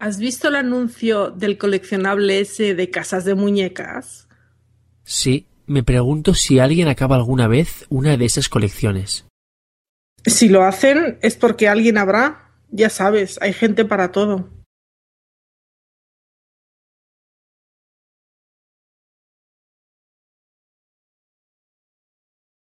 ¿Has visto el anuncio del coleccionable ese de casas de muñecas? Sí, me pregunto si alguien acaba alguna vez una de esas colecciones. Si lo hacen es porque alguien habrá. Ya sabes, hay gente para todo.